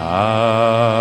Ah.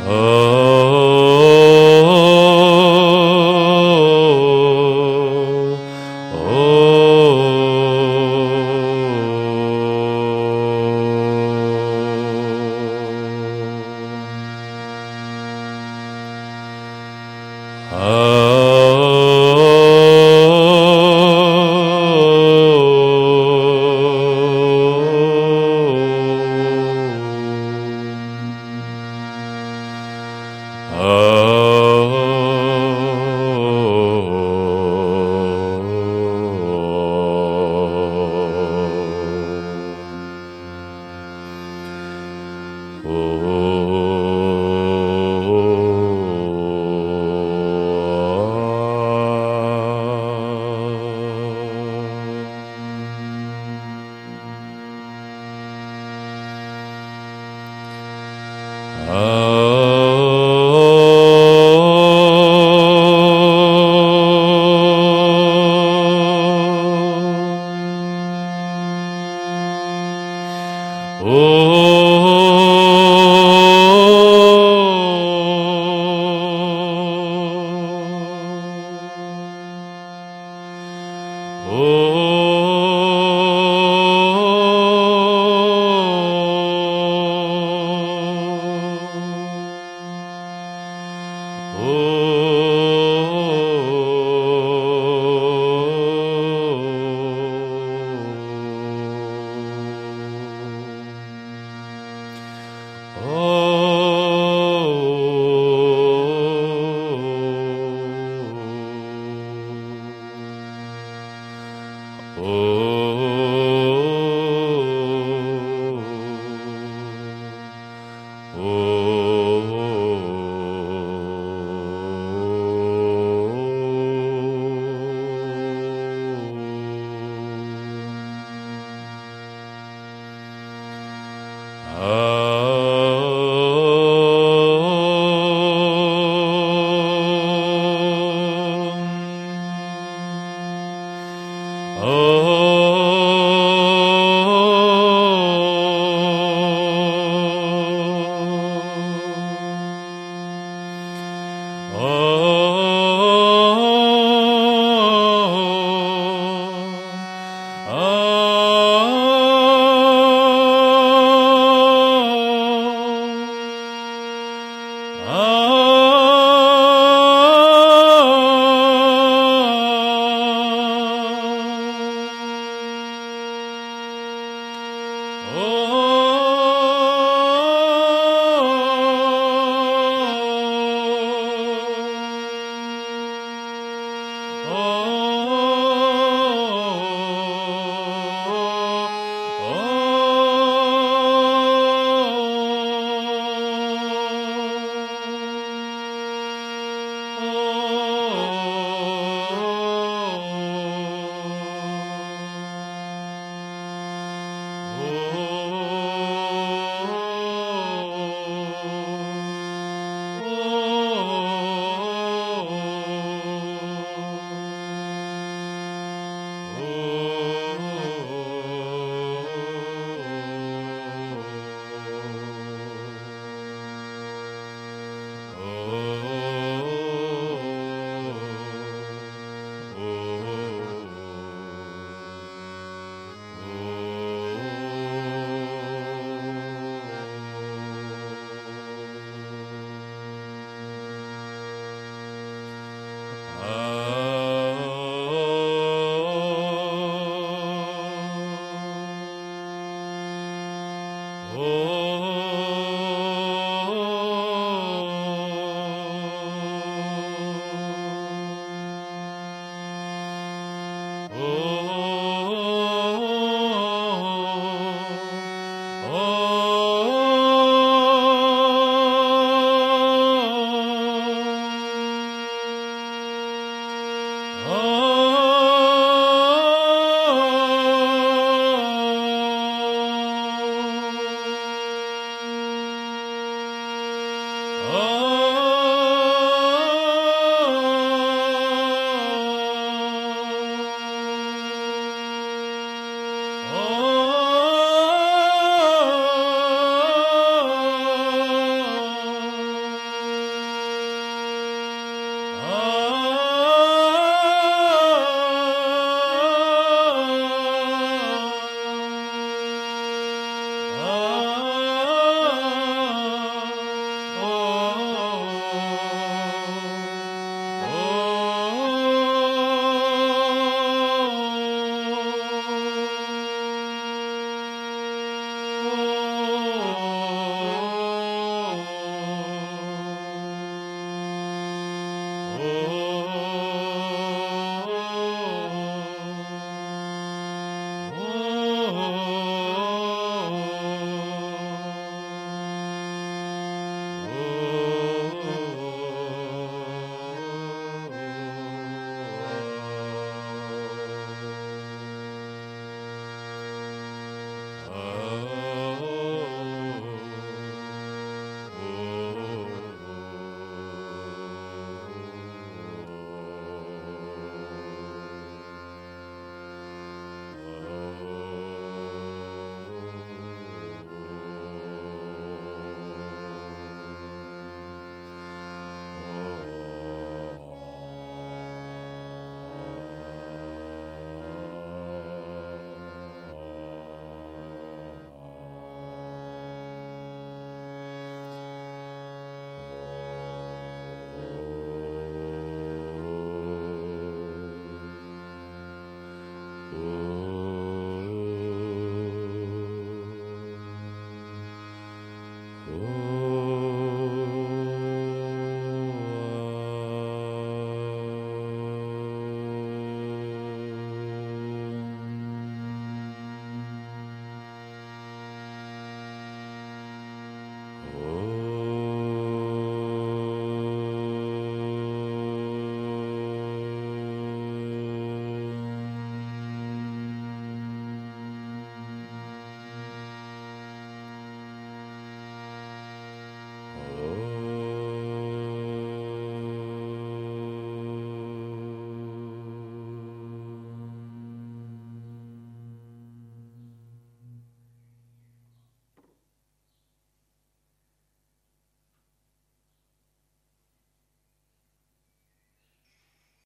Oh. Oh.